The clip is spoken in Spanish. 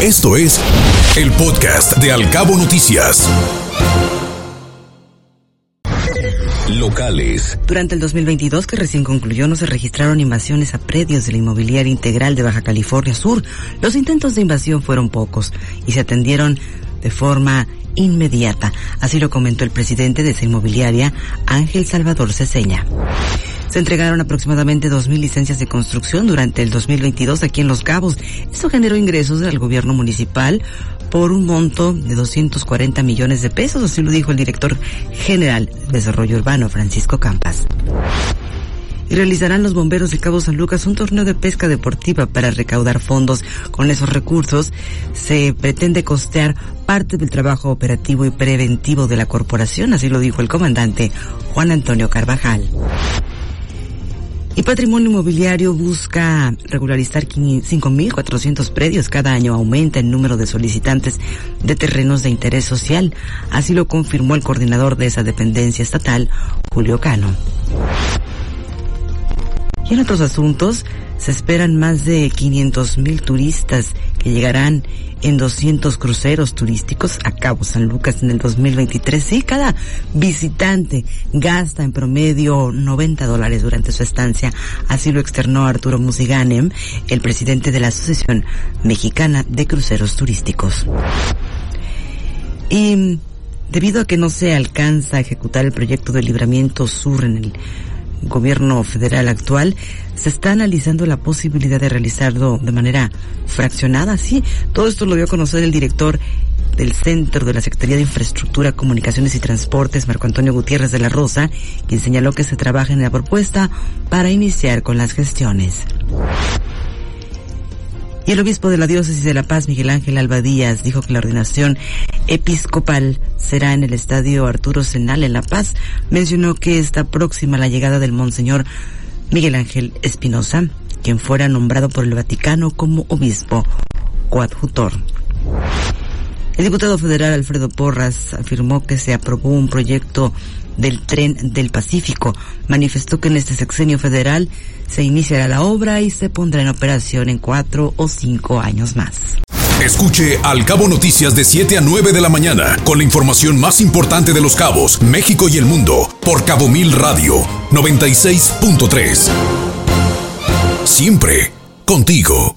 Esto es el podcast de Alcabo Noticias. Locales. Durante el 2022 que recién concluyó no se registraron invasiones a predios de la inmobiliaria integral de Baja California Sur. Los intentos de invasión fueron pocos y se atendieron de forma inmediata. Así lo comentó el presidente de esa inmobiliaria, Ángel Salvador Ceseña. Se entregaron aproximadamente 2.000 licencias de construcción durante el 2022 aquí en Los Cabos. Esto generó ingresos al gobierno municipal por un monto de 240 millones de pesos, así lo dijo el director general de Desarrollo Urbano, Francisco Campas y realizarán los bomberos de Cabo San Lucas un torneo de pesca deportiva para recaudar fondos. Con esos recursos se pretende costear parte del trabajo operativo y preventivo de la corporación, así lo dijo el comandante Juan Antonio Carvajal. Y Patrimonio Inmobiliario busca regularizar 5.400 predios. Cada año aumenta el número de solicitantes de terrenos de interés social. Así lo confirmó el coordinador de esa dependencia estatal, Julio Cano. Y en otros asuntos, se esperan más de 500 mil turistas que llegarán en 200 cruceros turísticos a Cabo San Lucas en el 2023. Sí, cada visitante gasta en promedio 90 dólares durante su estancia. Así lo externó Arturo Musiganem, el presidente de la Asociación Mexicana de Cruceros Turísticos. Y debido a que no se alcanza a ejecutar el proyecto de libramiento sur en el gobierno federal actual, se está analizando la posibilidad de realizarlo de manera fraccionada. Sí, todo esto lo dio a conocer el director del Centro de la Secretaría de Infraestructura, Comunicaciones y Transportes, Marco Antonio Gutiérrez de la Rosa, quien señaló que se trabaja en la propuesta para iniciar con las gestiones. Y el obispo de la diócesis de La Paz, Miguel Ángel Alba Díaz, dijo que la ordenación episcopal será en el estadio Arturo Senal en La Paz. Mencionó que está próxima la llegada del monseñor Miguel Ángel Espinosa, quien fuera nombrado por el Vaticano como obispo coadjutor. El diputado federal Alfredo Porras afirmó que se aprobó un proyecto del tren del Pacífico. Manifestó que en este sexenio federal se iniciará la obra y se pondrá en operación en cuatro o cinco años más. Escuche Al Cabo Noticias de 7 a 9 de la mañana con la información más importante de los cabos, México y el mundo por Cabo Mil Radio 96.3. Siempre contigo.